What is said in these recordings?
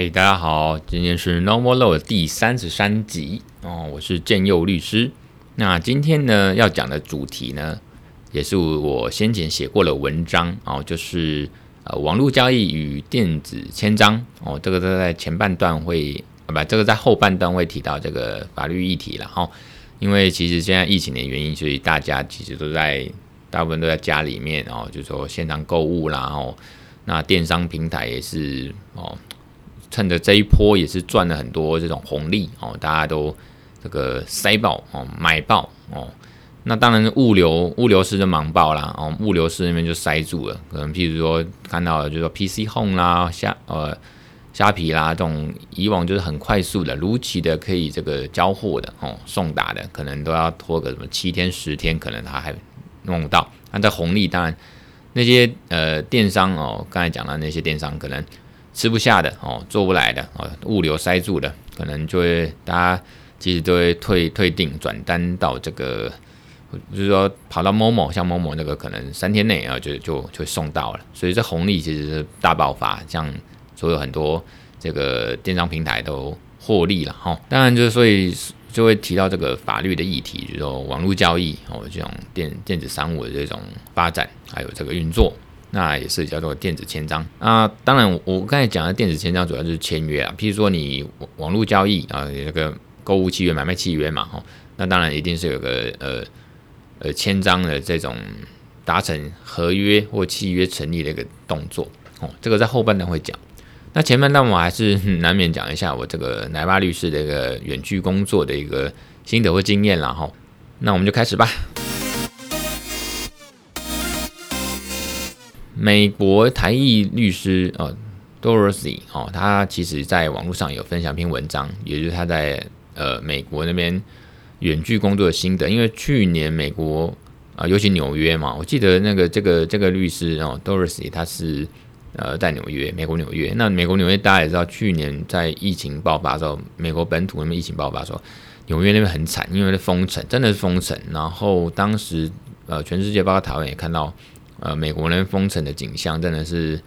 嗨，大家好，今天是 Normal Law 的第三十三集哦，我是建佑律师。那今天呢要讲的主题呢，也是我先前写过的文章哦，就是呃网络交易与电子签章哦，这个都在前半段会啊不，这个在后半段会提到这个法律议题了哈、哦。因为其实现在疫情的原因，所以大家其实都在大部分都在家里面哦，就说线上购物啦哦。那电商平台也是哦，趁着这一波也是赚了很多这种红利哦，大家都这个塞爆哦，买爆哦。那当然物流物流师就忙爆啦哦，物流师那边就塞住了。可能譬如说看到就是说 PC Home 啦、虾呃虾皮啦这种以往就是很快速的、如期的可以这个交货的哦，送达的，可能都要拖个什么七天十天，可能他还弄不到。那这红利当然。那些呃电商哦，刚才讲的那些电商可能吃不下的哦，做不来的哦，物流塞住的，可能就会大家其实都会退退订转单到这个，就是说跑到某某像某某那个可能三天内啊就就就送到了，所以这红利其实是大爆发，像所有很多这个电商平台都获利了哈。当然就是所以。就会提到这个法律的议题，就是说网络交易哦，这种电电子商务的这种发展，还有这个运作，那也是叫做电子签章啊。当然，我刚才讲的电子签章主要就是签约啊，譬如说你网络交易啊，那个购物契约、买卖契约嘛，哈，那当然一定是有个呃呃签章的这种达成合约或契约成立的一个动作哦。这个在后半段会讲。那前半段我还是 难免讲一下我这个奶爸律师的一个远距工作的一个心得或经验了哈。那我们就开始吧。美国台裔律师哦，Dorothy 哦，他其实在网络上有分享一篇文章，也就是他在呃美国那边远距工作的心得。因为去年美国啊、尤其纽约嘛，我记得那个这个这个律师哦，Dorothy 他是。呃，在纽约，美国纽约。那美国纽约大家也知道，去年在疫情爆发的时候，美国本土那边疫情爆发的时候，纽约那边很惨，因为封城，真的是封城。然后当时，呃，全世界包括台湾也看到，呃，美国人封城的景象，真的是，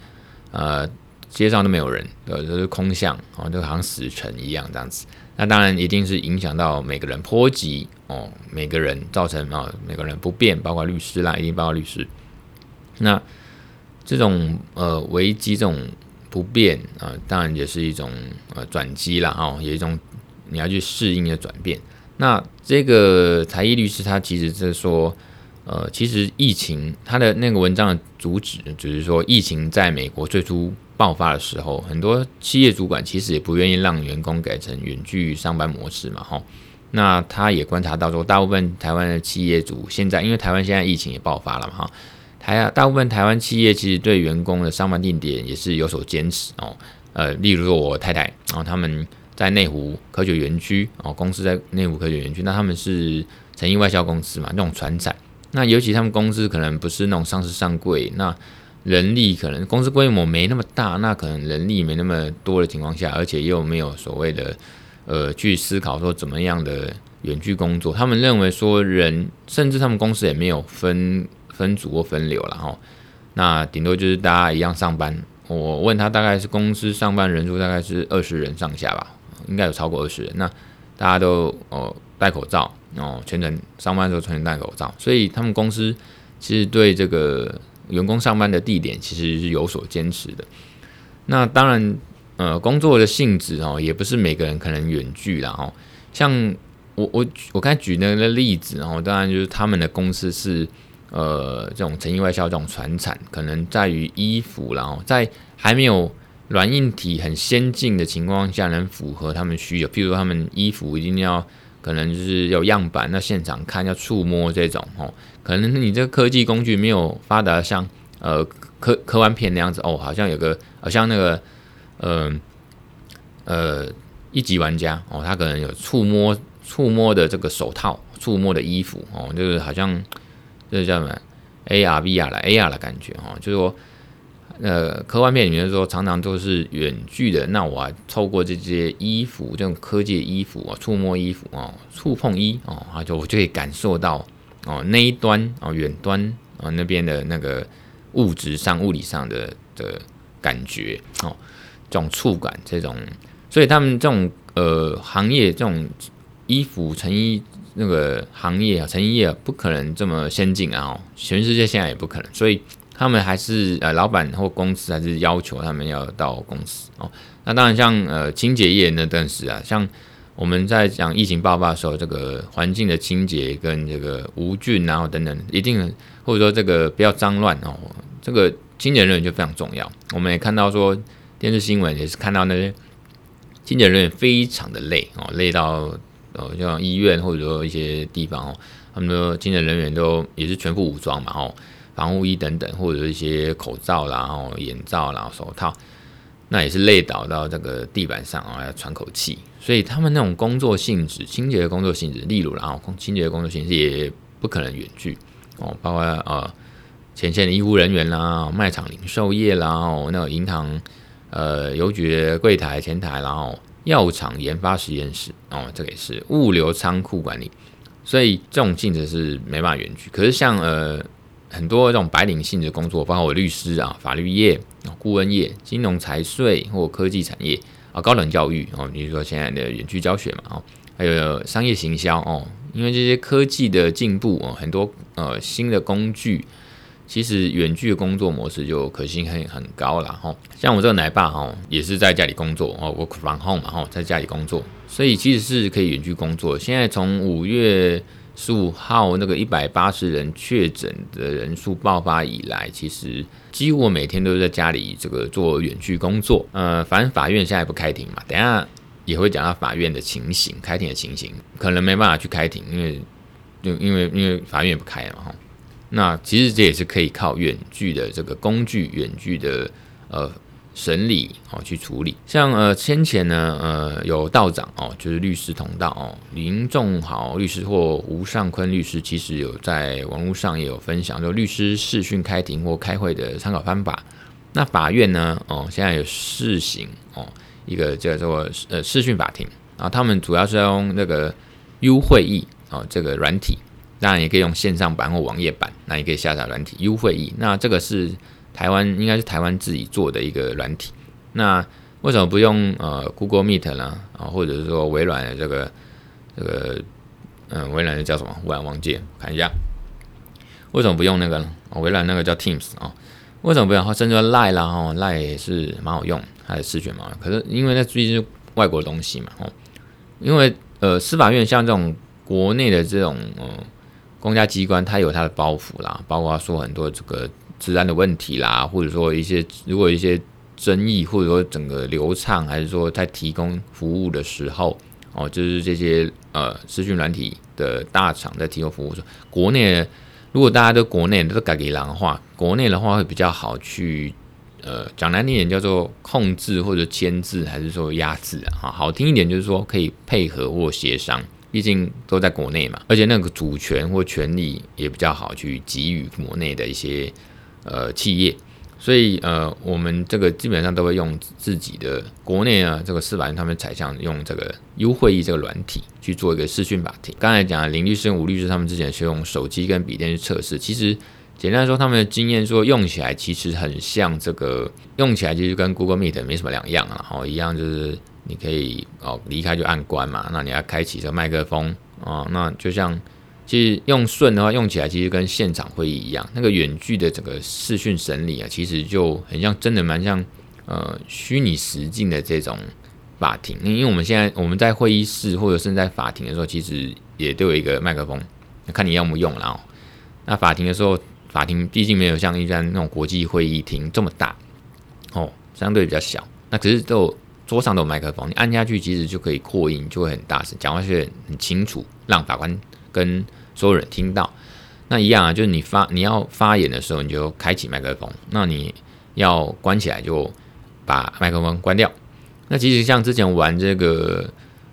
呃，街上都没有人，呃，都是空巷，哦，就好像死城一样这样子。那当然一定是影响到每个人，波及哦，每个人造成啊、每个人不便，包括律师啦，一定包括律师。那。这种呃危机，这种不便啊、当然也是一种呃转机了哦，有一种你要去适应的转变。那这个台艺律师他其实是说，呃，其实疫情他的那个文章的主旨，就是说疫情在美国最初爆发的时候，很多企业主管其实也不愿意让员工改成远距上班模式嘛，哈。那他也观察到说，大部分台湾的企业主现在，因为台湾现在疫情也爆发了嘛，哈。台啊，大部分台湾企业其实对员工的上班地点也是有所坚持哦。呃，例如说我太太，然后他们在内湖科学园区哦，公司在内湖科学园区，那他们是成衣外销公司嘛，那种传产。那尤其他们公司可能不是那种上市上柜，那人力可能公司规模没那么大，那可能人力没那么多的情况下，而且又没有所谓的呃去思考说怎么样的远距工作，他们认为说人，甚至他们公司也没有分。分组或分流了哈，那顶多就是大家一样上班。我问他大概是公司上班人数大概是二十人上下吧，应该有超过二十人。那大家都哦戴口罩哦，全程上班的时候全程戴口罩，所以他们公司其实对这个员工上班的地点其实是有所坚持的。那当然呃工作的性质哦，也不是每个人可能远距啦哦。像我我我刚才举那个例子哦，当然就是他们的公司是。呃，这种成衣外销这种传产，可能在于衣服，然后在还没有软硬体很先进的情况下，能符合他们需求。譬如说，他们衣服一定要可能就是有样板，那现场看要触摸这种哦。可能你这个科技工具没有发达，像呃科科幻片那样子哦，好像有个好像那个呃呃一级玩家哦，他可能有触摸触摸的这个手套，触摸的衣服哦，就是好像。这叫什么？AR、VR 了，AR 的感觉哈，就是说，呃，科幻片里面说常常都是远距的，那我透过这些衣服，这种科技的衣服啊，触摸衣服啊，触碰衣哦，啊，就我就可以感受到哦那一端哦远端哦那边的那个物质上、物理上的的感觉哦。这种触感，这种，所以他们这种呃行业，这种衣服成衣那个行业啊，成衣业不可能这么先进啊，全世界现在也不可能，所以他们还是呃老板或公司还是要求他们要到公司哦。那当然像呃清洁业那阵时啊，像。我们在讲疫情爆发的时候，这个环境的清洁跟这个无菌，然后等等，一定或者说这个不要脏乱哦，这个清洁人员就非常重要。我们也看到说电视新闻也是看到那些清洁人员非常的累哦，累到呃像医院或者说一些地方哦，他们说清洁人员都也是全副武装嘛哦，防护衣等等，或者一些口罩啦、哦眼罩啦、手套。那也是累倒到这个地板上啊，要喘口气。所以他们那种工作性质，清洁的工作性质，例如然后清洁的工作性质也不可能远距哦，包括呃前线的医护人员啦，卖场零售业啦，哦那个银行呃邮局柜台前台，然后药厂研发实验室哦，这个也是物流仓库管理。所以这种性质是没办法远距。可是像呃。很多这种白领性质的工作，包括我律师啊、法律业、顾问业、金融财税或科技产业啊、高等教育哦，比如说现在的远距教学嘛哦，还有商业行销哦，因为这些科技的进步哦，很多呃新的工具，其实远距的工作模式就可行性很高了哈。像我这个奶爸哈，也是在家里工作哦，work from home 嘛哈，在家里工作，所以其实是可以远距工作。现在从五月。十五号那个一百八十人确诊的人数爆发以来，其实几乎每天都在家里这个做远距工作。呃，反正法院现在不开庭嘛，等下也会讲到法院的情形，开庭的情形，可能没办法去开庭，因为就因为因为法院也不开了哈。那其实这也是可以靠远距的这个工具，远距的呃。审理哦，去处理，像呃先前呢，呃有道长哦，就是律师同道哦，林仲豪律师或吴尚坤律师，其实有在网络上也有分享，就律师视讯开庭或开会的参考方法。那法院呢，哦现在有试行哦一个叫做呃视讯法庭，然后他们主要是用那个 U 会议哦这个软体，当然也可以用线上版或网页版，那也可以下载软体 U 会议，那这个是。台湾应该是台湾自己做的一个软体，那为什么不用呃 Google Meet 呢？啊，或者是说微软的这个这个嗯、微软的叫什么？微软忘记了，看一下，为什么不用那个呢？微软那个叫 Teams 啊，为什么不用？甚至说 Line 啦，哦 Line 也是蛮好用，还有视觉嘛。可是因为那毕竟是外国的东西嘛，哦，因为呃司法院像这种国内的这种呃公家机关，它有它的包袱啦，包括说很多这个。治安的问题啦，或者说一些如果一些争议，或者说整个流畅，还是说在提供服务的时候，哦，就是这些呃资讯软体的大厂在提供服务的时候，国内如果大家都国内都改给狼的话，国内的话会比较好去呃讲难听点叫做控制或者牵制，还是说压制啊？好听一点就是说可以配合或协商。毕竟都在国内嘛，而且那个主权或权利也比较好去给予国内的一些。呃，企业，所以呃，我们这个基本上都会用自己的国内啊，这个司法院他们采像用这个 U 会议这个软体去做一个视讯法庭。刚才讲林律师、吴律师他们之前是用手机跟笔电去测试，其实简单来说，他们的经验说用起来其实很像这个，用起来其实跟 Google Meet 没什么两样啊，哦，一样就是你可以哦离开就按关嘛，那你要开启这个麦克风哦，那就像。其实用顺的话，用起来其实跟现场会议一样。那个远距的整个视讯审理啊，其实就很像，真的蛮像呃虚拟实境的这种法庭。因为我们现在我们在会议室或者是在法庭的时候，其实也都有一个麦克风，看你要不用了哦。那法庭的时候，法庭毕竟没有像一般那种国际会议厅这么大哦，相对比较小。那可是都桌上都有麦克风，你按下去其实就可以扩音，就会很大声，讲话是很清楚，让法官。跟所有人听到，那一样啊，就是你发你要发言的时候，你就开启麦克风；那你要关起来，就把麦克风关掉。那其实像之前玩这个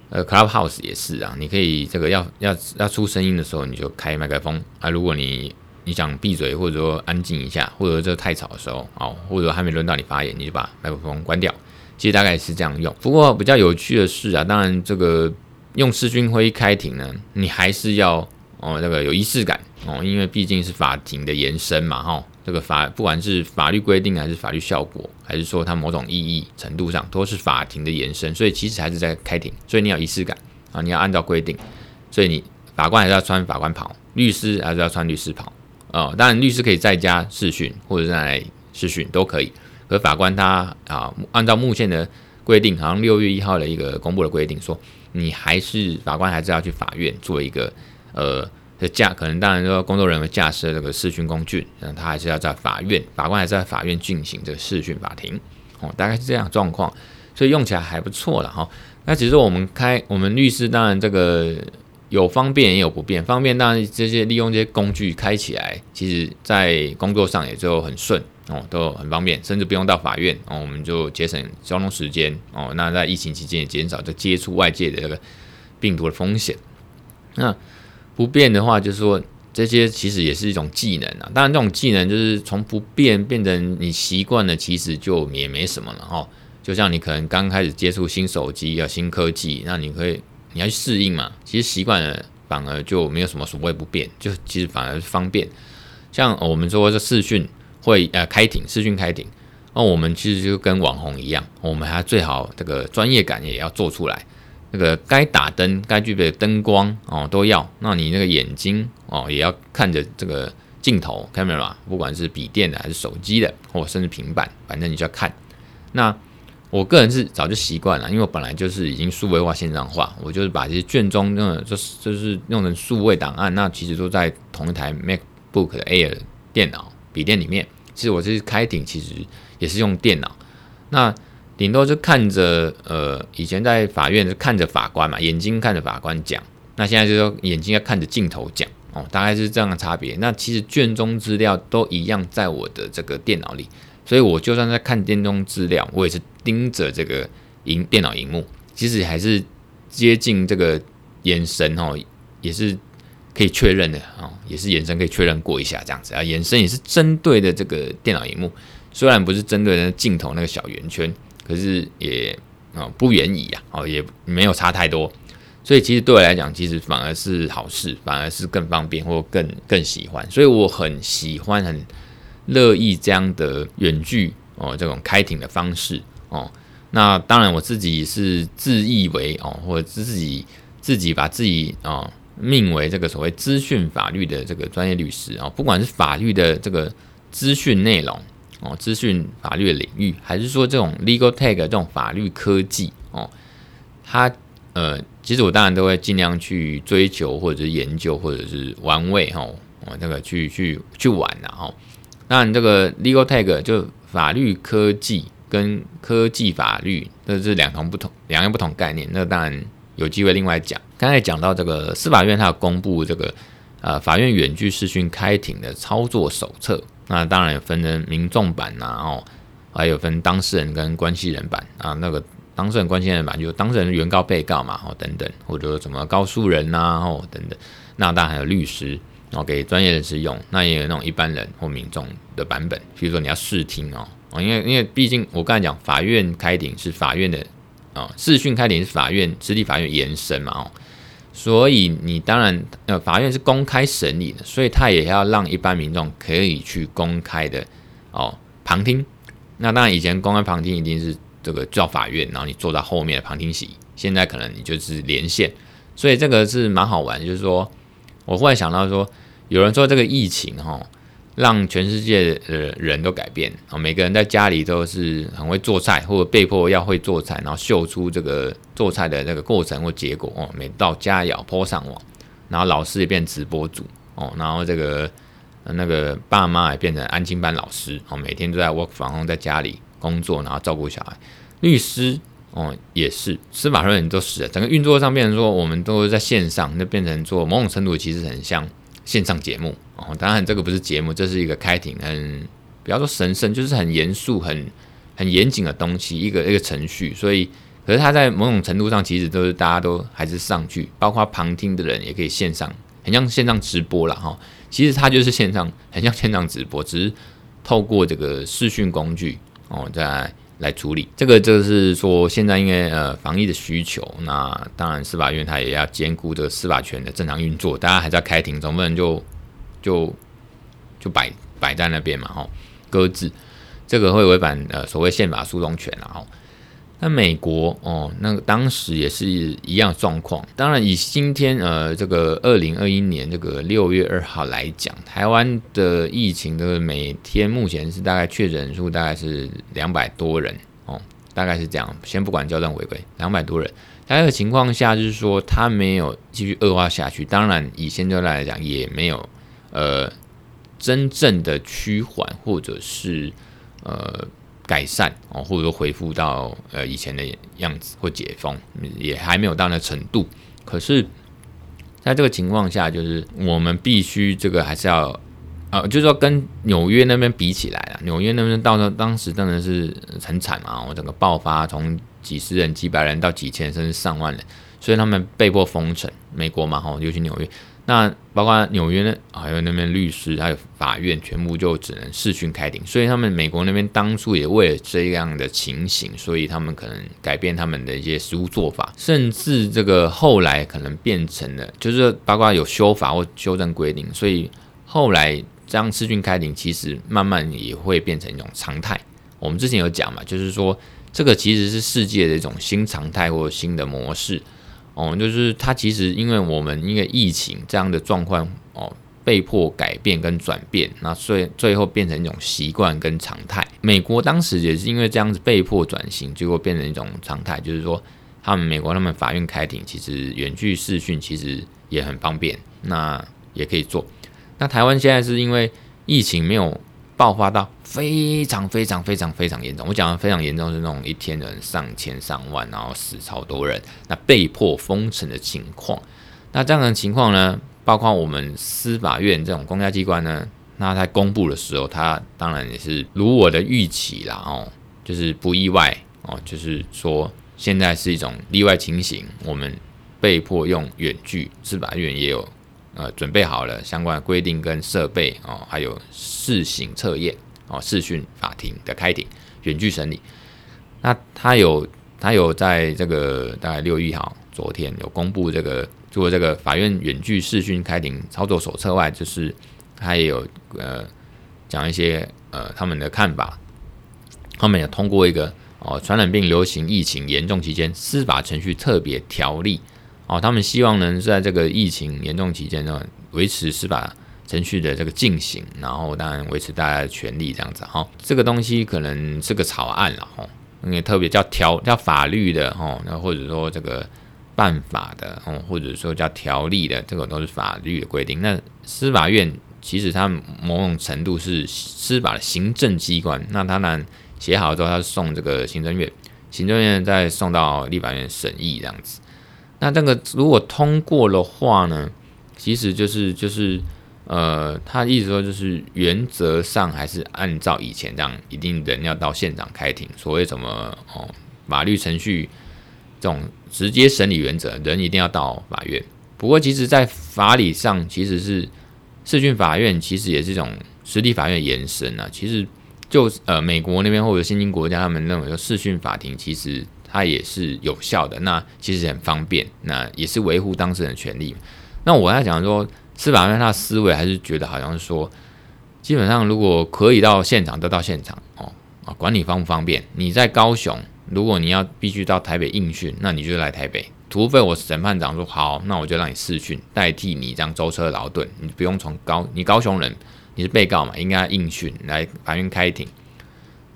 呃 Clubhouse 也是啊，你可以这个要要要出声音的时候，你就开麦克风啊。如果你你想闭嘴或者说安静一下，或者说这太吵的时候，哦，或者还没轮到你发言，你就把麦克风关掉。其实大概是这样用。不过比较有趣的是啊，当然这个。用视讯会议开庭呢，你还是要哦那个有仪式感哦，因为毕竟是法庭的延伸嘛哈，这个法不管是法律规定还是法律效果，还是说它某种意义程度上，都是法庭的延伸，所以其实还是在开庭，所以你要仪式感啊，你要按照规定，所以你法官还是要穿法官袍，律师还是要穿律师袍啊、当然，律师可以在家视讯或者在来视讯都可以，可法官他啊，按照目前的规定，好像六月一号的一个公布的规定说，你还是法官还是要去法院做一个呃。的驾可能当然说工作人员驾驶这个视讯工具，那他还是要在法院，法官还是在法院进行这个视讯法庭，哦，大概是这样状况，所以用起来还不错了哈。那其实我们开我们律师当然这个有方便也有不便，方便当然这些利用这些工具开起来，其实在工作上也就很顺哦，都很方便，甚至不用到法院哦，我们就节省交通时间哦。那在疫情期间也减少这接触外界的这个病毒的风险，那。不变的话，就是说这些其实也是一种技能啊。当然，这种技能就是从不变变成你习惯了，其实就也没什么了哈。就像你可能刚开始接触新手机啊、新科技，那你可以你要去适应嘛。其实习惯了，反而就没有什么所谓不变，就其实反而是方便。像我们说这视讯会呃开庭，视讯开庭，那我们其实就跟网红一样，我们还最好这个专业感也要做出来。那个该打灯、该具备的灯光哦都要，那你那个眼睛哦也要看着这个镜头 camera，不管是笔电的还是手机的，或甚至平板，反正你就要看。那我个人是早就习惯了，因为我本来就是已经数位化、线上化，我就是把这些卷宗那种就是就是弄成数位档案，那其实都在同一台 MacBook 的 Air 电脑笔电里面。其实我是开庭，其实也是用电脑。那顶多就看着，呃，以前在法院是看着法官嘛，眼睛看着法官讲，那现在就说眼睛要看着镜头讲，哦，大概是这样的差别。那其实卷宗资料都一样，在我的这个电脑里，所以我就算在看卷宗资料，我也是盯着这个荧电脑荧幕，其实还是接近这个眼神哦，也是可以确认的哦，也是眼神可以确认过一下这样子啊，眼神也是针对的这个电脑荧幕，虽然不是针对的镜头那个小圆圈。可是也啊不远矣啊，哦也没有差太多，所以其实对我来讲，其实反而是好事，反而是更方便或更更喜欢，所以我很喜欢很乐意这样的远距哦这种开庭的方式哦。那当然我自己是自以为哦，或者自己自己把自己哦命为这个所谓资讯法律的这个专业律师啊，不管是法律的这个资讯内容。哦，资讯法律的领域，还是说这种 legal tech 这种法律科技哦，它呃，其实我当然都会尽量去追求，或者是研究，或者是玩味哈，哦，那个去去去玩呐哈。当然，这个 legal tech 就法律科技跟科技法律，这是两同不同两样不同概念。那当然有机会另外讲。刚才讲到这个司法院，它有公布这个呃法院远距视讯开庭的操作手册。那当然有分成民众版呐，哦，还有分当事人跟关系人版啊。那个当事人、关系人版就是当事人、原告、被告嘛，哦等等，或者什么告诉人呐，哦等等。那当然还有律师，哦给专业人士用。那也有那种一般人或民众的版本，比如说你要试听哦，哦，因为因为毕竟我刚才讲法院开庭是法院的啊，视讯开庭是法院实体法院延伸嘛，哦。所以你当然呃，法院是公开审理的，所以他也要让一般民众可以去公开的哦旁听。那当然以前公开旁听一定是这个叫法院，然后你坐在后面的旁听席。现在可能你就是连线，所以这个是蛮好玩。就是说，我忽然想到说，有人说这个疫情哈。哦让全世界的人都改变啊！每个人在家里都是很会做菜，或者被迫要会做菜，然后秀出这个做菜的那个过程或结果哦。每道佳肴 po 上网，然后老师也变直播主哦，然后这个那个爸妈也变成安亲班老师哦，每天都在 work from home，在家里工作，然后照顾小孩。律师哦也是，司法人员都是，整个运作上变成说，我们都是在线上，那变成做某种程度其实很像线上节目。哦，当然这个不是节目，这是一个开庭，很不要说神圣，就是很严肃、很很严谨的东西，一个一个程序。所以，可是它在某种程度上，其实都是大家都还是上去，包括旁听的人也可以线上，很像线上直播了哈。其实它就是线上，很像线上直播，只是透过这个视讯工具哦，在来，处理。这个就是说，现在因为呃防疫的需求，那当然司法院它也要兼顾这个司法权的正常运作，大家还在开庭，总不能就。就就摆摆在那边嘛，哈，搁置，这个会违反呃所谓宪法诉讼权，了，吼。那美国哦，那当时也是一样状况。当然，以今天呃这个二零二一年这个六月二号来讲，台湾的疫情的每天目前是大概确诊人数大概是两百多人哦，大概是这样。先不管交战回归，两百多人。大概情况下，就是说它没有继续恶化下去。当然，以现在来讲，也没有呃真正的趋缓，或者是呃。改善哦，或者说恢复到呃以前的样子或解封，也还没有到那程度。可是，在这个情况下，就是我们必须这个还是要呃，就是说跟纽约那边比起来啊，纽约那边到那当时真的是很惨啊，我整个爆发从几十人、几百人到几千甚至上万人，所以他们被迫封城。美国嘛，哈，尤其纽约。那包括纽约呢，还有那边律师，还有法院，全部就只能视讯开庭。所以他们美国那边当初也为了这样的情形，所以他们可能改变他们的一些实务做法，甚至这个后来可能变成了，就是包括有修法或修正规定。所以后来这样视讯开庭，其实慢慢也会变成一种常态。我们之前有讲嘛，就是说这个其实是世界的一种新常态或新的模式。哦，就是它其实因为我们因为疫情这样的状况哦，被迫改变跟转变，那所以最后变成一种习惯跟常态。美国当时也是因为这样子被迫转型，结果变成一种常态，就是说他们美国他们法院开庭，其实远距视讯其实也很方便，那也可以做。那台湾现在是因为疫情没有。爆发到非常非常非常非常严重，我讲的非常严重是那种一天人上千上万，然后死超多人，那被迫封城的情况。那这样的情况呢，包括我们司法院这种公家机关呢，那在公布的时候，它当然也是如我的预期啦，哦，就是不意外哦，就是说现在是一种例外情形，我们被迫用远距，司法院也有。呃，准备好了相关的规定跟设备哦，还有试行测验哦，视讯法庭的开庭，远距审理。那他有他有在这个大概六月一号，昨天有公布这个做这个法院远距视讯开庭操作手册外，就是他也有呃讲一些呃他们的看法。他们也通过一个哦传染病流行疫情严重期间司法程序特别条例。哦，他们希望能在这个疫情严重期间呢，维持司法程序的这个进行，然后当然维持大家的权利这样子哈、哦。这个东西可能是个草案了哈，因为特别叫条叫法律的哈，那或者说这个办法的哦，或者说叫条例的，这个都是法律的规定。那司法院其实它某种程度是司法的行政机关，那当然写好之后，他送这个行政院，行政院再送到立法院审议这样子。那这个如果通过的话呢，其实就是就是呃，他意思说就是原则上还是按照以前这样，一定人要到现场开庭。所谓什么哦，法律程序这种直接审理原则，人一定要到法院。不过，其实，在法理上，其实是视讯法院其实也是一种实体法院延伸啊。其实就呃，美国那边或者新兴国家，他们认为说视讯法庭其实。它也是有效的，那其实很方便，那也是维护当事人的权利。那我在讲说，司法院他的思维还是觉得好像是说，基本上如果可以到现场，都到现场哦啊，管你方不方便。你在高雄，如果你要必须到台北应讯，那你就来台北，除非我审判长说好，那我就让你试讯代替你这样舟车劳顿，你不用从高，你高雄人，你是被告嘛，应该应讯来法院开庭。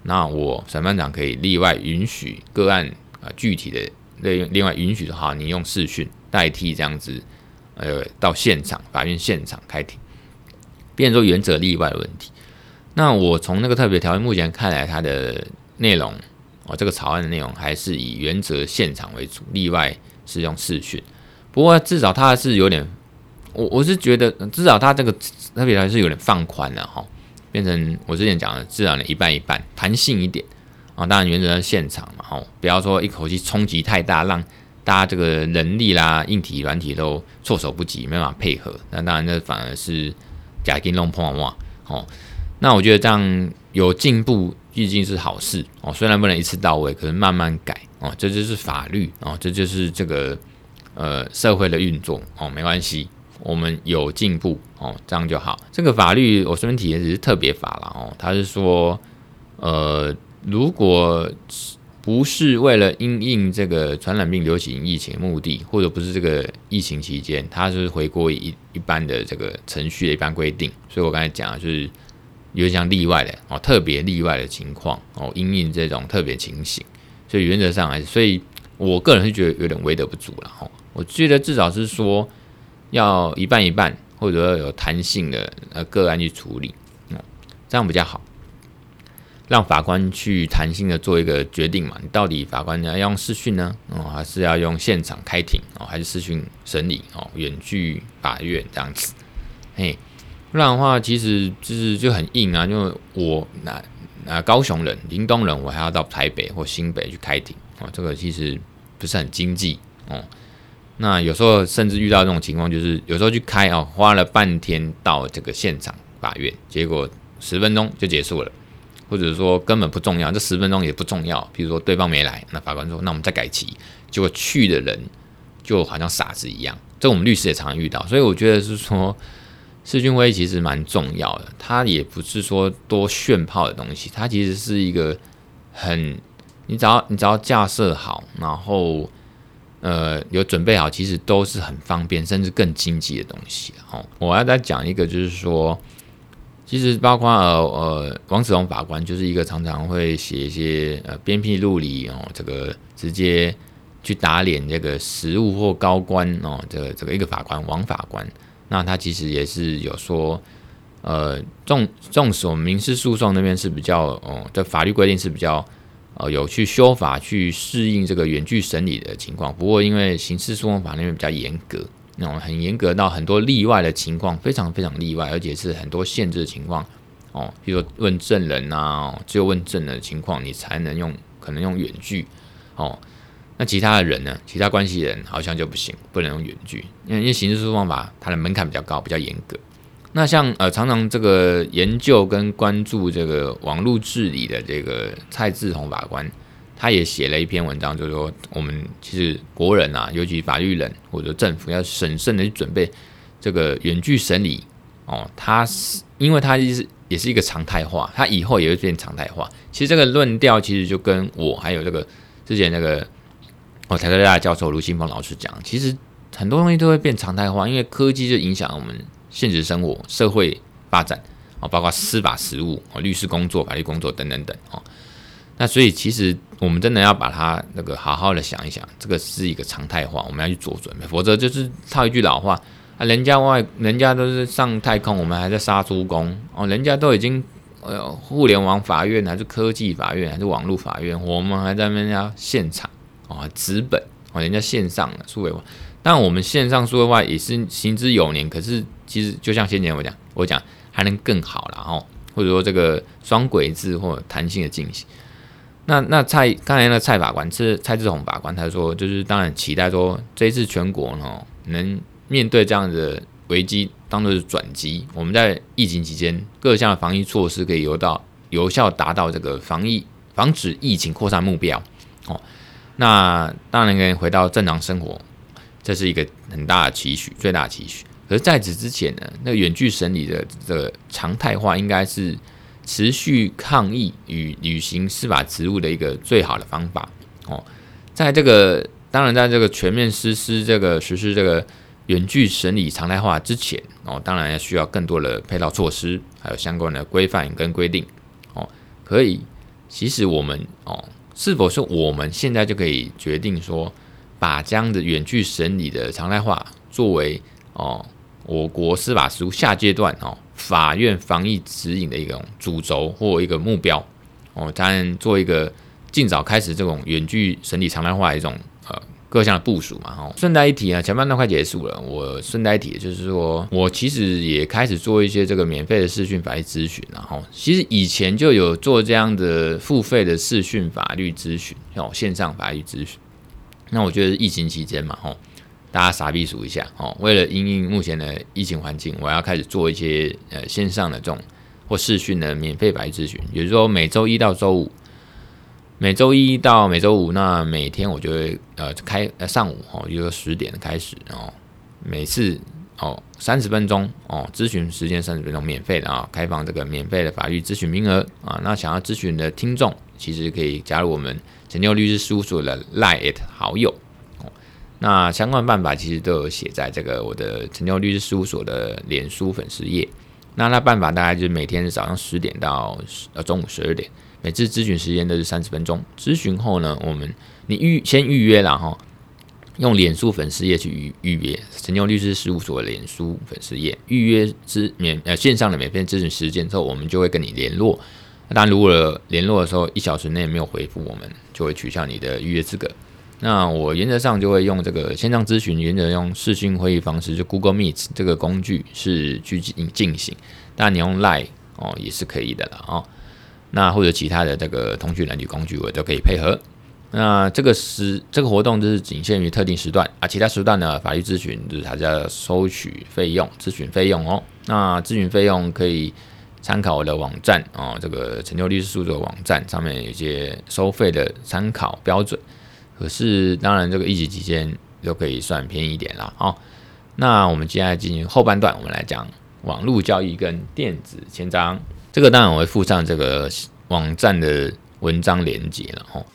那我审判长可以例外允许个案。啊，具体的另另外允许的话，你用视讯代替这样子，呃，到现场法院现场开庭，变成原则例外的问题。那我从那个特别条例目前看来，它的内容哦，这个草案的内容还是以原则现场为主，例外是用视讯。不过至少它是有点，我我是觉得至少它这个特别条例是有点放宽了哈，变成我之前讲的至少呢一半一半，弹性一点。啊，当然原则在现场嘛，吼，不要说一口气冲击太大，让大家这个人力啦、硬体、软体都措手不及，没办法配合。那当然，这反而是假金龙碰哇，哦，那我觉得这样有进步，毕竟是好事哦。虽然不能一次到位，可是慢慢改哦，这就是法律哦，这就是这个呃社会的运作哦，没关系。我们有进步哦，这样就好。这个法律我顺便提只是特别法了哦，他是说，呃，如果不是为了因应这个传染病流行疫情目的，或者不是这个疫情期间，它是回归一一般的这个程序的一般规定。所以我刚才讲的就是有点像例外的哦，特别例外的情况哦，因应这种特别情形，所以原则上还是，所以我个人是觉得有点为德不足了哈。我觉得至少是说要一半一半，或者要有弹性的呃个案去处理，哦，这样比较好。让法官去弹性的做一个决定嘛？你到底法官要用视讯呢？哦，还是要用现场开庭哦？还是视讯审理哦？远距法院这样子，嘿，不然的话其实就是就很硬啊。因为我那那高雄人、屏东人，我还要到台北或新北去开庭哦，这个其实不是很经济哦。那有时候甚至遇到这种情况，就是有时候去开哦，花了半天到这个现场法院，结果十分钟就结束了。或者说根本不重要，这十分钟也不重要。比如说对方没来，那法官说：“那我们再改期。”结果去的人就好像傻子一样。这我们律师也常遇到，所以我觉得是说视讯会议其实蛮重要的。它也不是说多炫炮的东西，它其实是一个很你只要你只要架设好，然后呃有准备好，其实都是很方便，甚至更经济的东西。哦，我要再讲一个，就是说。其实包括呃呃王子龙法官就是一个常常会写一些呃鞭辟入里哦，这个直接去打脸这个实务或高官哦，这个这个一个法官王法官，那他其实也是有说，呃纵纵使我们民事诉讼那边是比较哦的法律规定是比较呃有去修法去适应这个远距审理的情况，不过因为刑事诉讼法那边比较严格。那种很严格到很多例外的情况，非常非常例外，而且是很多限制的情况哦。比如说问证人啊，只有问证人的情况，你才能用，可能用远距哦。那其他的人呢？其他关系人好像就不行，不能用远距，因为因为刑事诉讼法它的门槛比较高，比较严格。那像呃，常常这个研究跟关注这个网络治理的这个蔡志宏法官。他也写了一篇文章，就是说我们其实国人啊，尤其法律人或者政府要审慎的去准备这个远距审理哦。他是因为他是也是一个常态化，他以后也会变常态化。其实这个论调其实就跟我还有这个之前那个哦台科大教授卢新峰老师讲，其实很多东西都会变常态化，因为科技就影响我们现实生活、社会发展哦，包括司法实务哦、律师工作、法律工作等等等哦。那所以其实我们真的要把它那个好好的想一想，这个是一个常态化，我们要去做准备，否则就是套一句老话啊，人家外人家都是上太空，我们还在杀猪工哦，人家都已经呃互联网法院还是科技法院还是网络法院，我们还在那边要现场哦，纸本哦，人家线上的数位化，但我们线上数位化也是行之有年，可是其实就像先前我讲，我讲还能更好了哦，或者说这个双轨制或弹性的进行。那那蔡刚才那蔡法官是蔡志宏法官，他说就是当然期待说这一次全国呢能面对这样的危机当做是转机，我们在疫情期间各项的防疫措施可以有到有效达到这个防疫防止疫情扩散目标哦。那当然可以回到正常生活，这是一个很大的期许，最大的期许。可是在此之前呢，那远距审理的这个常态化应该是。持续抗议与履行司法职务的一个最好的方法哦，在这个当然，在这个全面实施这个实施这个远距审理常态化之前哦，当然要需要更多的配套措施，还有相关的规范跟规定哦。可以，其实我们哦，是否是我们现在就可以决定说，把这样的远距审理的常态化作为哦，我国司法实务下阶段哦。法院防疫指引的一种主轴或一个目标哦，当然做一个尽早开始这种远距审理常态化的一种呃各项的部署嘛。哦，顺带一提啊，前半段快结束了，我顺带一提就是说我其实也开始做一些这个免费的视讯法律咨询，然后其实以前就有做这样的付费的视讯法律咨询哦，线上法律咨询。那我觉得疫情期间嘛，吼。大家傻逼数一下哦！为了因应目前的疫情环境，我要开始做一些呃线上的这种或视讯的免费白咨询，也就是说每周一到周五，每周一到每周五，那每天我就会呃开呃上午哦，比如说十点开始，然后每次哦，三十分钟哦，咨询时间三十分钟，免费的啊，开放这个免费的法律咨询名额啊。那想要咨询的听众，其实可以加入我们陈建佑律师事务所的 LINE@ 好友。那相关办法其实都有写在这个我的陈建佑律师事务所的脸书粉丝页。那那办法大概就是每天早上十点到呃中午十二点，每次咨询时间都是三十分钟。咨询后呢，我们你预先预约了哈。用脸书粉丝页去预预约陈建佑律师事务所的脸书粉丝页预约咨免呃线上的免费咨询时间之后，我们就会跟你联络。那当，如果联络的时候一小时内没有回复，我们就会取消你的预约资格。那我原则上就会用这个线上咨询，原则用视讯会议方式，就 Google Meet 这个工具是去进进行。但，你用 Line 哦也是可以的了哦。那或者其他的这个通讯软体工具，我都可以配合。那这个时这个活动就是仅限于特定时段啊，其他时段呢，法律咨询就是还是要收取费用，咨询费用哦。那咨询费用可以参考我的网站哦，这个陈建佑律师事务所网站上面有一些收费的参考标准。可是当然，这个疫情期间都可以算便宜一点啦。哦。那我们接下来进行后半段，我们来讲网络交易跟电子签章。这个当然我会附上这个网站的文章连接了哦。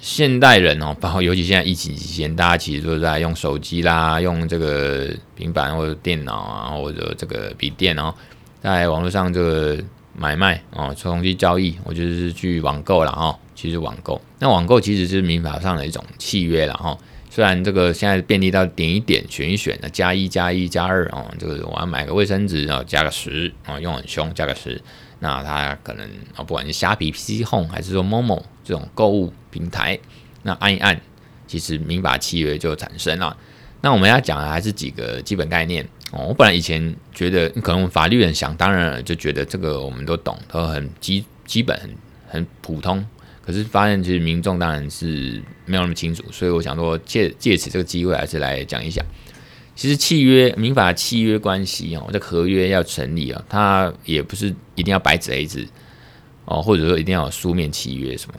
现代人哦，包括尤其现在疫情期间，大家其实都在用手机啦，用这个平板或者电脑啊，或者这个笔电哦，在网络上这个买卖哦，从去交易，我就是去网购了哦。其实网购，那网购其实是民法上的一种契约了哈。虽然这个现在便利到点一点、选一选的加一加一加二哦，这个我要买个卫生纸，然后加个十啊，用很凶，加个十。那他可能啊，不管是虾皮、PC Home 还是说 Momo 这种购物平台，那按一按，其实民法契约就产生了。那我们要讲的还是几个基本概念哦。我本来以前觉得，可能法律人想当然了，就觉得这个我们都懂，都很基基本、很很普通。可是发现其实民众当然是没有那么清楚，所以我想说借借此这个机会，还是来讲一讲。其实契约民法契约关系哦，这合约要成立啊，它也不是一定要白纸黑字哦，或者说一定要有书面契约什么，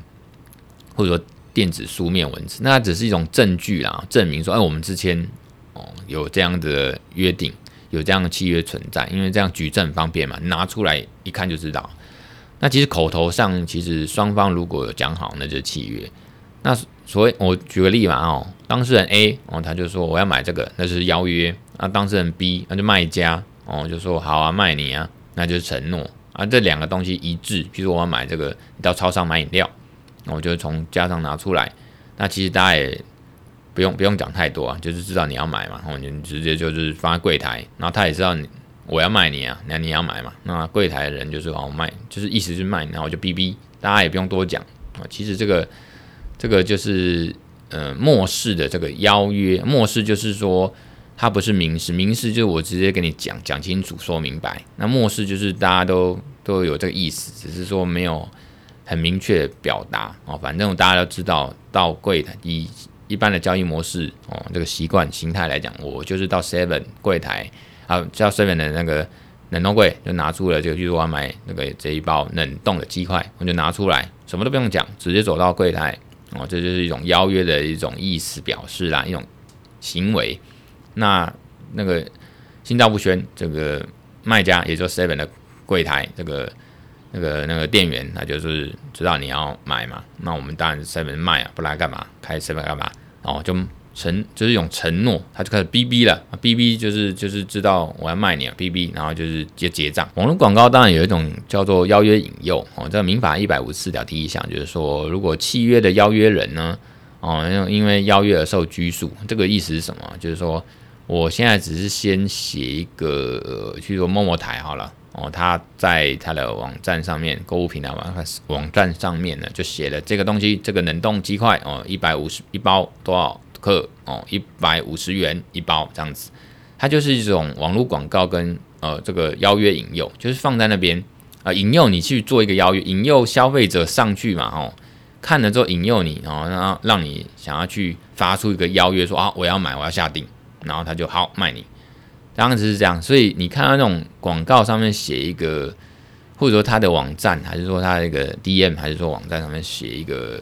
或者说电子书面文字，那只是一种证据啦，证明说哎，我们之间哦有这样的约定，有这样的契约存在，因为这样举证方便嘛，拿出来一看就知道。那其实口头上其实双方如果有讲好，那就是契约。那所以，我举个例嘛，哦，当事人 A 哦，他就说我要买这个，那是邀约。那当事人 B，那就卖家哦，就说好啊，卖你啊，那就是承诺啊。这两个东西一致，比如说我要买这个，你到超商买饮料，我就从家上拿出来。那其实大家也不用不用讲太多啊，就是知道你要买嘛，然后你直接就是放在柜台，然后他也知道你我要卖你啊，那你要买嘛。那柜台的人就是说我卖，就是意思是卖，然后就哔哔，大家也不用多讲啊。其实这个。这个就是呃，默示的这个邀约，默示就是说它不是明示，明示就是我直接跟你讲讲清楚说明白。那默示就是大家都都有这个意思，只是说没有很明确表达哦。反正大家都知道，到柜台以一般的交易模式哦，这个习惯形态来讲，我就是到 Seven 柜台啊，叫 Seven 的那个冷冻柜就拿出了这个，就是我要买那个这一包冷冻的鸡块，我就拿出来，什么都不用讲，直接走到柜台。哦，这就是一种邀约的一种意思表示啦，一种行为。那那个心照不宣，这个卖家也就 Seven 的柜台，这个那个那个店员，他就是知道你要买嘛。那我们当然 Seven 卖啊，不然干嘛？开 Seven 干嘛？哦，就。承就是一种承诺，他就开始哔哔了，哔哔就是就是知道我要卖你啊，哔哔，然后就是结结账。网络广告当然有一种叫做邀约引诱哦，这民法一百五十四条第一项就是说，如果契约的邀约人呢，哦，因为邀约而受拘束，这个意思是什么？就是说我现在只是先写一个，去说某某台好了，哦，他在他的网站上面，购物平台网网站上面呢，就写了这个东西，这个冷冻鸡块哦，一百五十一包多少？克哦，一百五十元一包这样子，它就是一种网络广告跟呃这个邀约引诱，就是放在那边啊，引诱你去做一个邀约，引诱消费者上去嘛，哦，看了之后引诱你，然后让让你想要去发出一个邀约说啊，我要买，我要下定，然后他就好卖你，当时是这样，所以你看到那种广告上面写一个，或者说他的网站，还是说他的一个 DM，还是说网站上面写一个。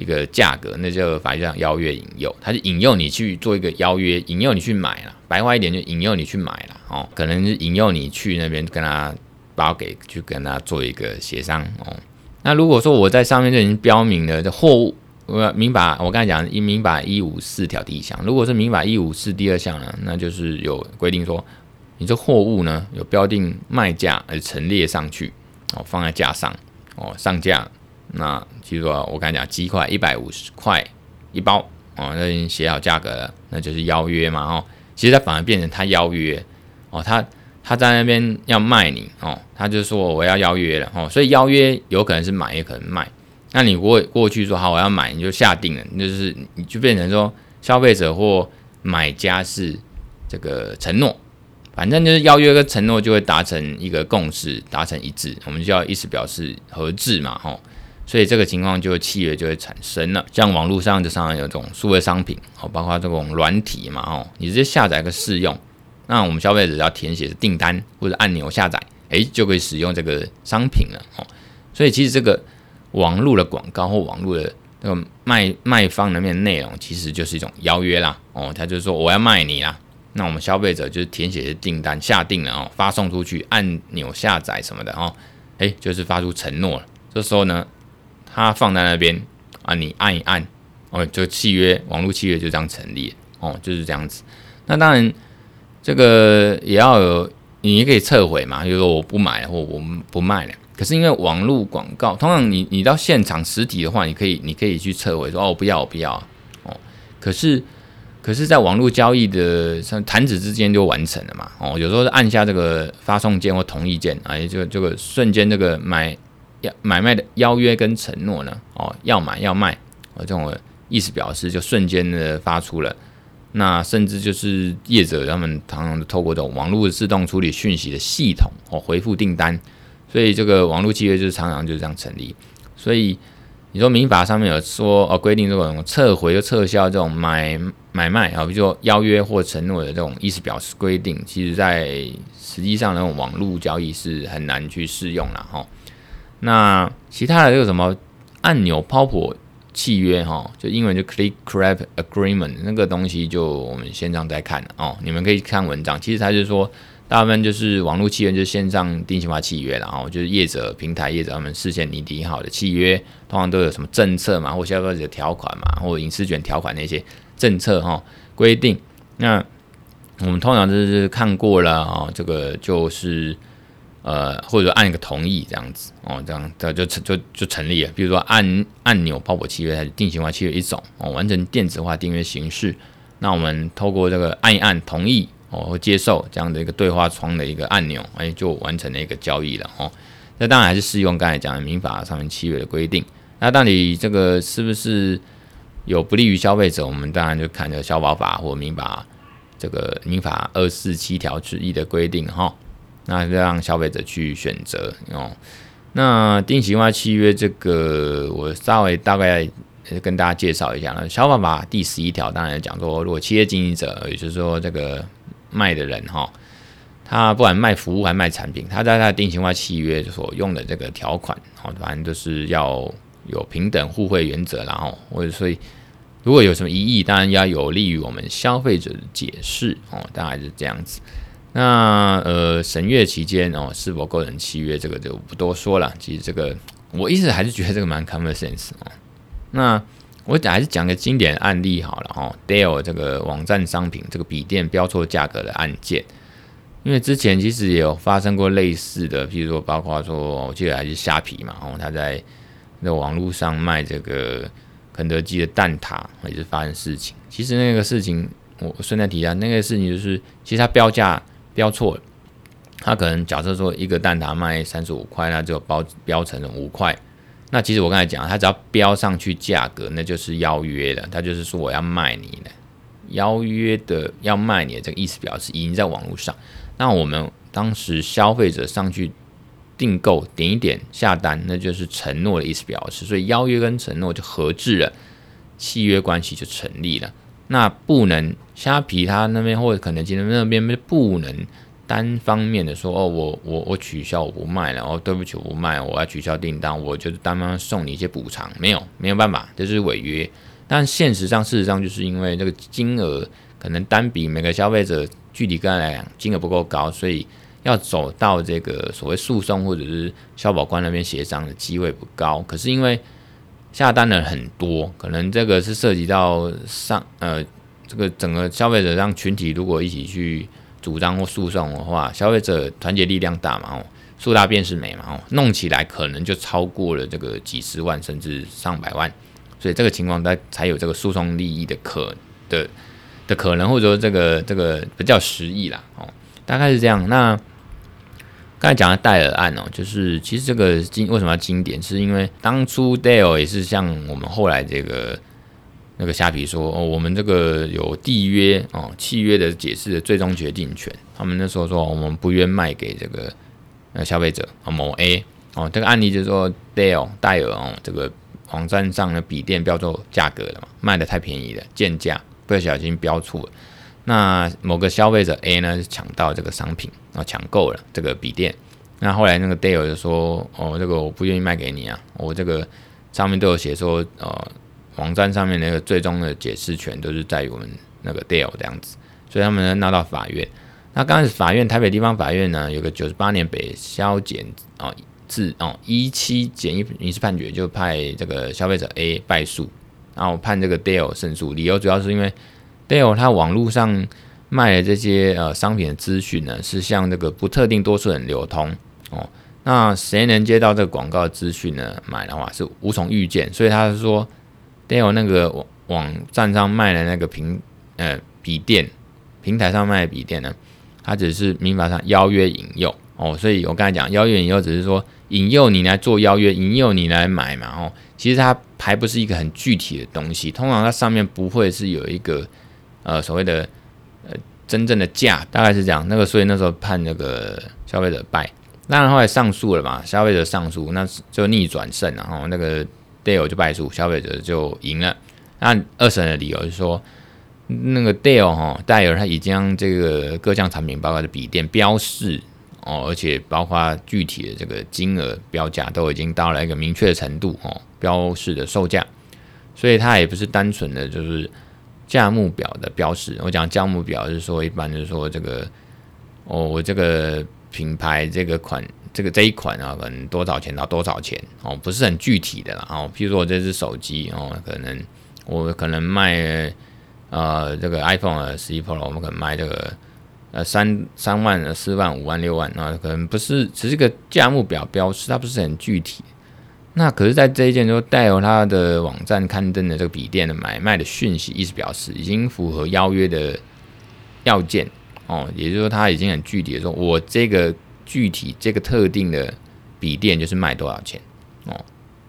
一个价格，那就法律上邀约引诱，他就引诱你去做一个邀约，引诱你去买了，白话一点就引诱你去买了哦，可能是引诱你去那边跟他包给去跟他做一个协商哦。那如果说我在上面就已经标明了这货物，我民法我刚才讲民法一五四条第一项，如果是民法一五四第二项呢，那就是有规定说，你这货物呢有标定卖价而陈列上去哦，放在架上哦，上架。那其实说我刚才讲鸡块一百五十块一包哦，那已经写好价格了，那就是邀约嘛哦。其实它反而变成他邀约哦，他。他在那边要卖你哦，他就说我要邀约了哦，所以邀约有可能是买，也可能卖。那你过过去说好我要买，你就下定了，就是你就变成说消费者或买家是这个承诺，反正就是邀约跟承诺就会达成一个共识，达成一致，我们就要意思表示合致嘛吼。所以这个情况就契约就会产生了。像网络上就常常有这种数位商品哦，包括这种软体嘛哦，你直接下载个试用。那我们消费者要填写订单或者按钮下载，诶，就可以使用这个商品了哦。所以其实这个网络的广告或网络的那个卖卖方那边内容，其实就是一种邀约啦哦。他就是说我要卖你啦，那我们消费者就是填写的订单下定了哦，发送出去按钮下载什么的哦，诶，就是发出承诺了。这时候呢，他放在那边啊，你按一按哦，就契约网络契约就这样成立哦，就是这样子。那当然。这个也要有，你也可以撤回嘛，就是说我不买了或我们不卖了。可是因为网络广告，通常你你到现场实体的话，你可以你可以去撤回说哦，我不要我不要哦。可是可是在网络交易的像弹指之间就完成了嘛哦，有时候按下这个发送键或同意键啊，就这个瞬间这个买要买卖的邀约跟承诺呢哦，要买要卖哦，这种意思表示就瞬间的发出了。那甚至就是业者他们常常透过这种网络自动处理讯息的系统哦，回复订单，所以这个网络契约就是常常就是这样成立。所以你说民法上面有说哦，规定这种撤回又撤销这种买买卖啊，比如说邀约或承诺的这种意思表示规定，其实在实际上那种网络交易是很难去适用了哈。那其他的这个什么按钮抛婆。契约哈，就英文就 click crap agreement 那个东西，就我们线上在看哦。你们可以看文章，其实它就是说，大部分就是网络契约，就是线上定型化契约，然后就是业者平台业者他们事先拟定好的契约，通常都有什么政策嘛，或消费者条款嘛，或隐私权条款那些政策哈规定。那我们通常就是看过了啊，这个就是。呃，或者按一个同意这样子哦，这样这就成就就成立了。比如说按按钮抛婆契约，它是定型化契约一种哦，完成电子化订约形式。那我们透过这个按一按同意哦接受这样的一个对话窗的一个按钮，哎，就完成了一个交易了哦。那当然还是适用刚才讲的民法上面契约的规定。那到底这个是不是有不利于消费者？我们当然就看这消保法或民法这个民法二四七条之一的规定哈。那就让消费者去选择哦。那定型化契约这个，我稍微大概跟大家介绍一下。那消保法第十一条当然讲说，如果企业经营者，也就是说这个卖的人哈，他不管卖服务还卖产品，他在他的定型化契约所用的这个条款，哦，反正都是要有平等互惠原则，然后或者所以如果有什么异议，当然要有利于我们消费者的解释哦，大概是这样子。那呃，审阅期间哦，是否构成契约，这个就不多说了。其实这个我一直还是觉得这个蛮 common sense 哦。那我还是讲个经典案例好了哦，Dell 这个网站商品这个笔电标错价格的案件，因为之前其实也有发生过类似的，譬如说包括说，我记得还是虾皮嘛，哦，他在那网络上卖这个肯德基的蛋挞，也是发生事情。其实那个事情我顺带提一下，那个事情就是其实它标价。标错了，他可能假设说一个蛋挞卖三十五块，那就包标成五块。那其实我刚才讲，他只要标上去价格，那就是邀约了。他就是说我要卖你的，邀约的要卖你的这个意思表示已经在网络上。那我们当时消费者上去订购，点一点下单，那就是承诺的意思表示。所以邀约跟承诺就合致了，契约关系就成立了。那不能虾皮他那边或者肯德基那边不能单方面的说哦，我我我取消我不卖了，哦，对不起我不卖，我要取消订单，我就是单方送你一些补偿，没有没有办法，这是违约。但现实上，事实上就是因为这个金额可能单笔每个消费者具体个案来讲金额不够高，所以要走到这个所谓诉讼或者是消保官那边协商的机会不高。可是因为下单的很多，可能这个是涉及到上呃这个整个消费者让群体如果一起去主张或诉讼的话，消费者团结力量大嘛，哦，树大便是美嘛，哦，弄起来可能就超过了这个几十万甚至上百万。所以这个情况，它才有这个诉讼利益的可的的可能，或者说这个这个比较实意啦，哦，大概是这样。那刚才讲的戴尔案哦，就是其实这个经为什么要经典，是因为当初戴尔也是像我们后来这个那个虾皮说哦，我们这个有缔约哦契约的解释的最终决定权，他们那时候说我们不愿卖给这个呃消费者啊某 A 哦，这个案例就是说 Dell 戴尔哦这个。网站上的笔电标错价格了嘛，卖得太便宜了，贱价，不小心标错了。那某个消费者 A 呢，抢到这个商品，啊抢购了这个笔电。那后来那个 Dell 就说：“哦，这个我不愿意卖给你啊，我这个上面都有写说，呃，网站上面那个最终的解释权都是在于我们那个 Dell 这样子。”所以他们呢闹到法院。那刚开始法院台北地方法院呢，有个九十八年北消检啊。哦自哦一七简易民事判决就派这个消费者 A 败诉，然后判这个 Dell 胜诉，理由主要是因为 Dell 他网络上卖的这些呃商品的资讯呢，是向这个不特定多数人流通哦，那谁能接到这个广告资讯呢？买的话是无从预见，所以他是说 Dell 那个网网站上卖的那个平呃笔电平台上卖的笔电呢，它只是民法上邀约引诱哦，所以我刚才讲邀约引诱只是说。引诱你来做邀约，引诱你来买嘛，哦，其实它还不是一个很具体的东西，通常它上面不会是有一个呃所谓的呃真正的价，大概是这样。那个所以那时候判那个消费者败，当然后来上诉了嘛，消费者上诉，那就逆转胜，然后那个 Dell 就败诉，消费者就赢了。那二审的理由是说，那个 Dell 哈戴尔他已经将这个各项产品包括的笔电标示。哦，而且包括具体的这个金额标价都已经到了一个明确的程度哦，标示的售价，所以它也不是单纯的就是价目表的标示。我讲价目表是说，一般就是说这个哦，我这个品牌这个款这个这一款啊，可能多少钱到多少钱哦，不是很具体的啦。哦，譬如说我这只手机哦，可能我可能卖呃这个 iPhone 十一 Pro，我们可能卖这个。呃，三三万、四万、五万、六万，那可能不是只是个价目表标示，它不是很具体。那可是，在这一件就带有它的网站刊登的这个笔电的买卖的讯息，意思表示已经符合邀约的要件哦，也就是说，它已经很具体的说，我这个具体这个特定的笔电就是卖多少钱哦，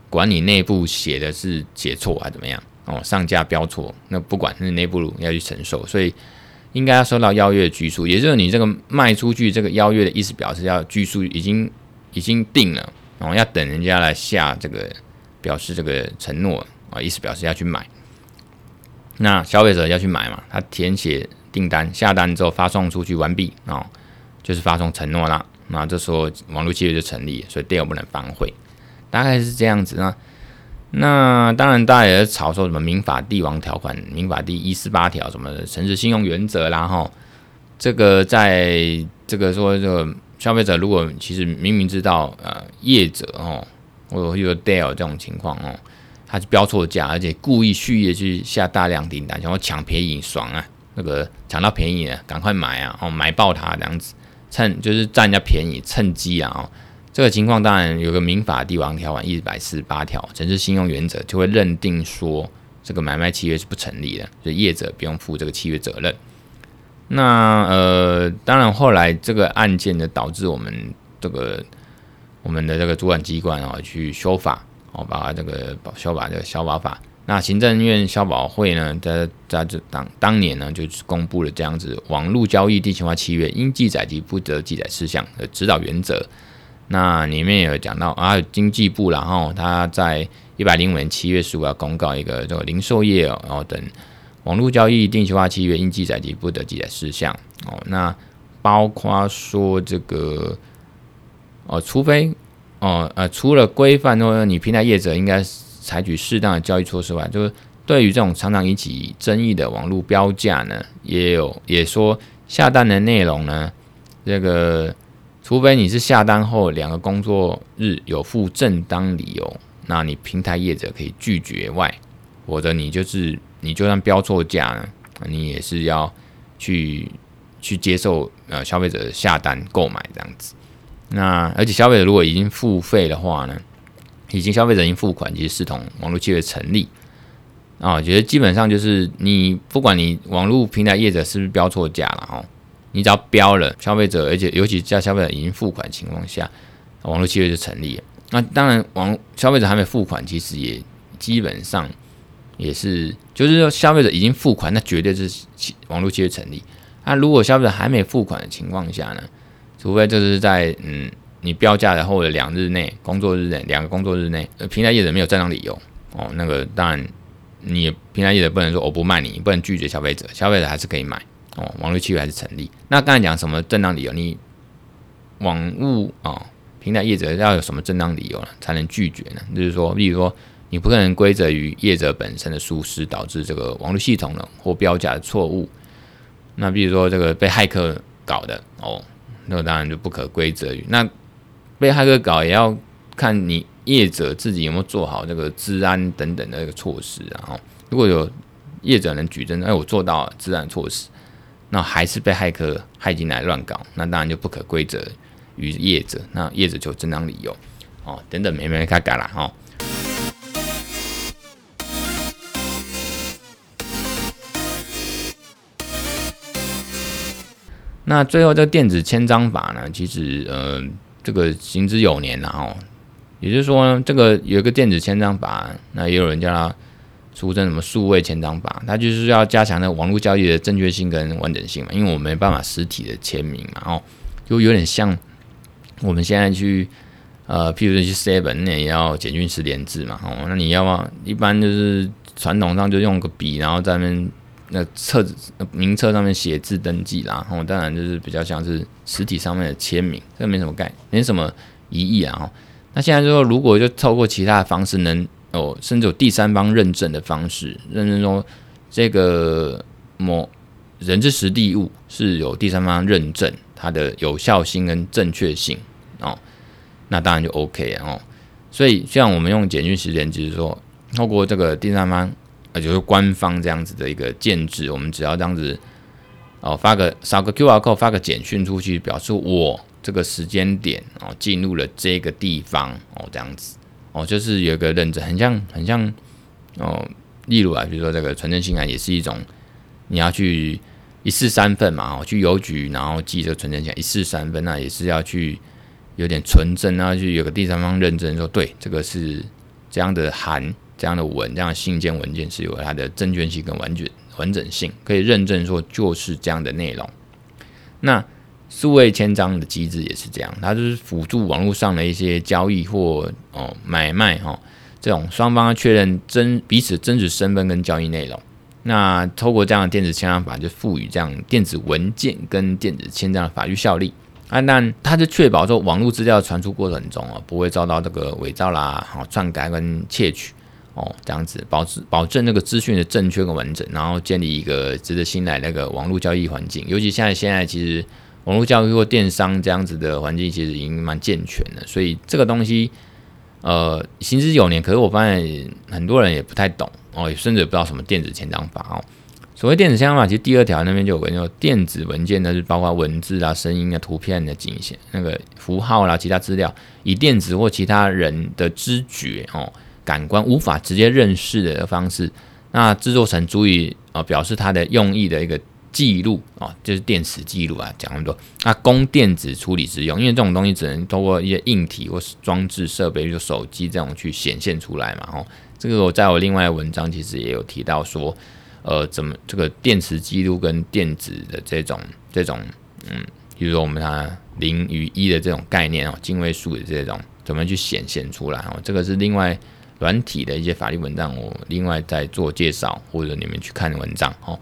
管你内部写的是写错还是怎么样哦，上架标错，那不管是内部要去承受，所以。应该要收到邀约的拘束，也就是你这个卖出去这个邀约的意思表示要拘束已经已经定了，然后要等人家来下这个表示这个承诺啊，意思表示要去买。那消费者要去买嘛，他填写订单下单之后发送出去完毕啊，就是发送承诺啦。那这时候网络契约就成立，所以 Dell 不能反悔，大概是这样子啊。那当然，大家也在吵说什么民法帝王条款、民法第一四八条什么的诚实信用原则啦，哈，这个在这个说这个消费者如果其实明明知道呃业者哦，或者有 Dell 这种情况哦，他是标错价，而且故意蓄意去下大量订单，想要抢便宜爽啊，那个抢到便宜了赶快买啊，哦买爆它这样子，趁就是占人家便宜，趁机啊。这个情况当然有个民法帝王条款一百四十八条，诚实信用原则就会认定说这个买卖契约是不成立的，所以业者不用负这个契约责任。那呃，当然后来这个案件呢，导致我们这个我们的这个主管机关啊去修法，哦，把这个修法这个消法法。那行政院消保会呢，在在这当当年呢，就是公布了这样子网络交易定期化契约应记载及不得记载事项的指导原则。那里面有讲到啊，经济部然后他在一百零五年七月十五号公告一个这个零售业然后等网络交易定期化契约应记载及不得记载事项哦。那包括说这个哦，除非哦呃，除了规范说你平台业者应该是采取适当的交易措施外，就是对于这种常常引起争议的网络标价呢，也有也说下单的内容呢，这个除非你是下单后两个工作日有附正当理由，那你平台业者可以拒绝外，或者你就是你就算标错价呢，你也是要去去接受呃消费者下单购买这样子。那而且消费者如果已经付费的话呢，已经消费者已经付款，其实视同网络契约成立。啊，觉得基本上就是你不管你网络平台业者是不是标错价了哦，你只要标了消费者，而且尤其在消费者已经付款情况下，网络契约就成立了。那当然，网消费者还没付款，其实也基本上也是，就是说消费者已经付款，那绝对是网络契约成立。那如果消费者还没付款的情况下呢，除非就是在嗯你标价的后的两日内，工作日内两个工作日内，呃平台业者没有正当理由哦，那个当然。你平台业者不能说我不卖你，你不能拒绝消费者，消费者还是可以买哦，网络契约还是成立。那刚才讲什么正当理由？你网络啊、平台业者要有什么正当理由呢，才能拒绝呢？就是说，例如说，你不可能归责于业者本身的疏失导致这个网络系统的或标价的错误。那比如说这个被骇客搞的哦，那当然就不可归责于。那被骇客搞也要看你。业者自己有没有做好这个治安等等的一个措施啊？然后如果有业者能举证，哎，我做到治安措施，那还是被骇客骇进来乱搞，那当然就不可归责于业者，那业者就正当理由哦，等等没没开改了哈。那最后这电子签章法呢，其实呃，这个行之有年了哈。也就是说，这个有一个电子签章法，那也有人叫它俗称什么数位签章法，它就是要加强那个网络交易的正确性跟完整性嘛，因为我没办法实体的签名嘛，哦，就有点像我们现在去呃，譬如说去 Seven 那也要简讯实联制嘛，哦，那你要嘛，一般就是传统上就用个笔，然后在那边那册子名册上面写字登记啦，然后当然就是比较像是实体上面的签名，这没什么概，没什么疑义啊。那现在就说，如果就透过其他的方式能哦，甚至有第三方认证的方式，认证说这个某人之实地物是有第三方认证，它的有效性跟正确性哦，那当然就 OK 哦。所以像我们用简讯时间，就是说透过这个第三方，呃，就是官方这样子的一个建制，我们只要这样子哦，发个扫个 QR code，发个简讯出去，表示我。这个时间点哦，进入了这个地方哦，这样子哦，就是有一个认证，很像很像哦。例如啊，比如说这个传真信函也是一种，你要去一式三份嘛，哦，去邮局然后寄这个传真信一式三份，那也是要去有点存证啊，去有个第三方认证说，对，这个是这样的函、这样的文、这样的信件文件是有它的正确性跟完整完整性，可以认证说就是这样的内容。那数位签章的机制也是这样，它就是辅助网络上的一些交易或哦买卖哈、这种双方确认真彼此真实身份跟交易内容。那透过这样的电子签章法，就赋予这样电子文件跟电子签章的法律效力啊。那它就确保说网络资料传输过程中啊，不会遭到这个伪造啦、好篡改跟窃取哦，这样子保持保证那个资讯的正确跟完整，然后建立一个值得信赖那个网络交易环境。尤其现在现在其实。网络交易或电商这样子的环境其实已经蛮健全的，所以这个东西，呃，行之有年。可是我发现很多人也不太懂哦，甚至也不知道什么电子签章法哦。所谓电子签章法，其实第二条那边就有个叫电子文件呢，是包括文字啊、声音啊、图片的景象、那个符号啦、其他资料，以电子或其他人的知觉哦、感官无法直接认识的方式，那制作成足以呃表示它的用意的一个。记录啊，就是电子记录啊，讲那么多，那供电子处理之用，因为这种东西只能通过一些硬体或是装置设备，比如手机这种去显现出来嘛。哦，这个我在我另外的文章其实也有提到说，呃，怎么这个电磁记录跟电子的这种这种，嗯，比如说我们它零与一的这种概念哦，进位数的这种怎么去显现出来哦，这个是另外软体的一些法律文章，我另外再做介绍，或者你们去看文章哦，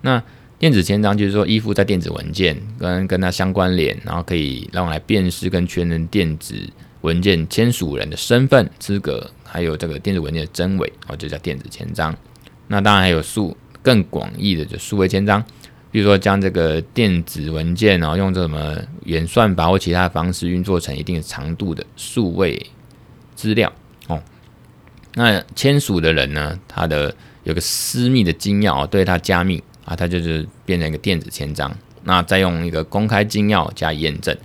那。电子签章就是说依附在电子文件跟跟它相关联，然后可以让我来辨识跟确认电子文件签署人的身份资格，还有这个电子文件的真伪，哦，就叫电子签章。那当然还有数更广义的，就数位签章，比如说将这个电子文件，然后用这什么演算法或其他方式运作成一定长度的数位资料，那签署的人呢，他的有个私密的金钥，对他加密。啊，他就是变成一个电子签章，那再用一个公开金钥加以验证，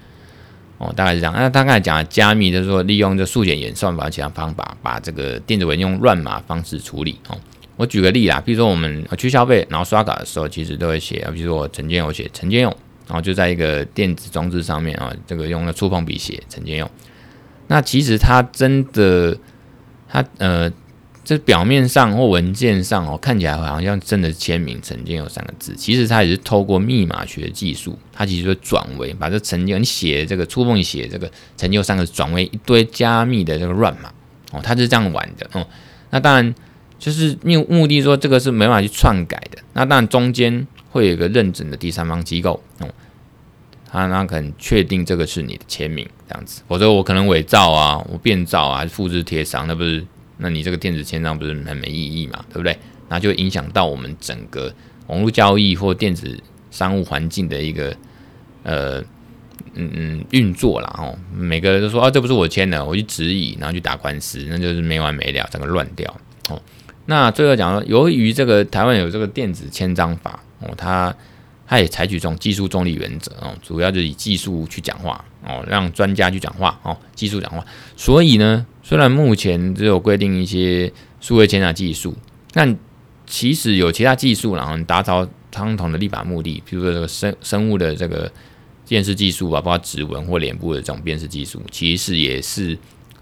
哦，大概是这样。那他刚才讲的加密，就是说利用这数简演算法其他方法，把这个电子文用乱码方式处理。哦，我举个例啦，比如说我们去消费，然后刷卡的时候，其实都会写，比如说我陈建勇写陈建勇，然后就在一个电子装置上面啊，这个用了触碰笔写陈建勇。那其实它真的，它呃。这表面上或文件上哦，看起来好像真的签名陈建佑三个字，其实它也是透过密码学技术，它其实会转为把这陈建你写这个触碰写这个陈建佑三个字转为一堆加密的这个乱码哦，它是这样玩的哦。那当然就是目目的说这个是没办法去篡改的。那当然中间会有一个认证的第三方机构哦，他那可能确定这个是你的签名这样子，否则我可能伪造啊，我变造啊，复制贴上，那不是？那你这个电子签章不是很没意义嘛？对不对？那就影响到我们整个网络交易或电子商务环境的一个呃嗯嗯运作啦。哦。每个人都说啊，这不是我签的，我去质疑，然后去打官司，那就是没完没了，整个乱掉哦。那最后讲说，由于这个台湾有这个电子签章法哦，它它也采取这种技术中立原则哦，主要就是以技术去讲话哦，让专家去讲话哦，技术讲话，所以呢。虽然目前只有规定一些数位签章技术，但其实有其他技术，然后达到相同的立法目的，比如说这个生生物的这个辨识技术啊，包括指纹或脸部的这种辨识技术，其实也是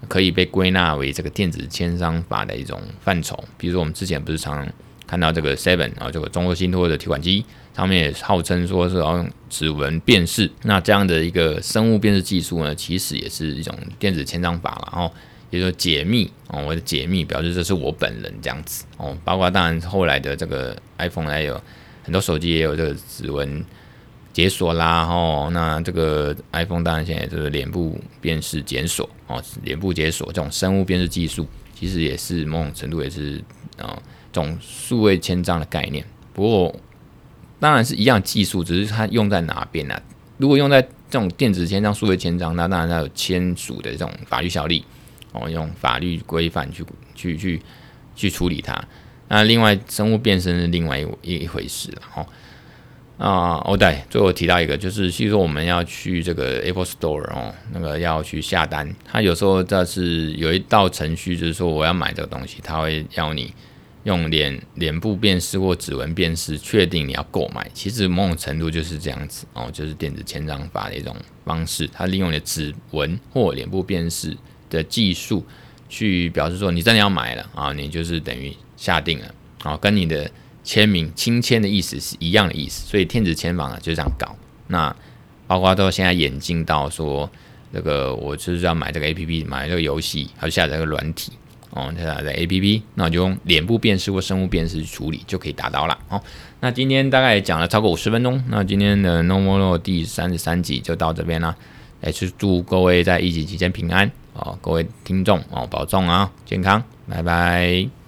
可以被归纳为这个电子签章法的一种范畴。比如说我们之前不是常看到这个 Seven 啊，这个中国信托的提款机上面也号称说是要用指纹辨识，那这样的一个生物辨识技术呢，其实也是一种电子签章法了，然后。也就解密哦，我的解密表示这是我本人这样子哦，包括当然后来的这个 iPhone 还有很多手机也有这个指纹解锁啦哦，那这个 iPhone 当然现在就是脸部辨识解锁哦，脸部解锁这种生物辨识技术，其实也是某种程度也是啊、这种数位签章的概念。不过当然是一样技术，只是它用在哪边呢、如果用在这种电子签章、数位签章，那当然它有签署的这种法律效力。哦，用法律规范去去去去处理它。那另外，生物变身是另外一一回事了。哦，啊，哦对，最后提到一个，就是，譬如说我们要去这个 Apple Store 哦，那个要去下单，它有时候这是有一道程序，就是说我要买这个东西，它会要你用脸脸部辨识或指纹辨识，确定你要购买。其实某种程度就是这样子哦，就是电子签章法的一种方式，它利用你的指纹或脸部辨识。的技术去表示说你真的要买了啊，你就是等于下定了啊，跟你的签名亲签的意思是一样的意思，所以电子签房啊就这样搞。那包括到现在演进到说这个我就是要买这个 A P P 买这个游戏，还有下载这个软体哦，下载 A P P，那我就用脸部辨识或生物辨识处理就可以达到了。好，那今天大概讲了超过五十分钟，那今天的 No More 第三十三集就到这边了。也是祝各位在疫情期间平安。哦，各位听众哦，保重啊，健康，拜拜。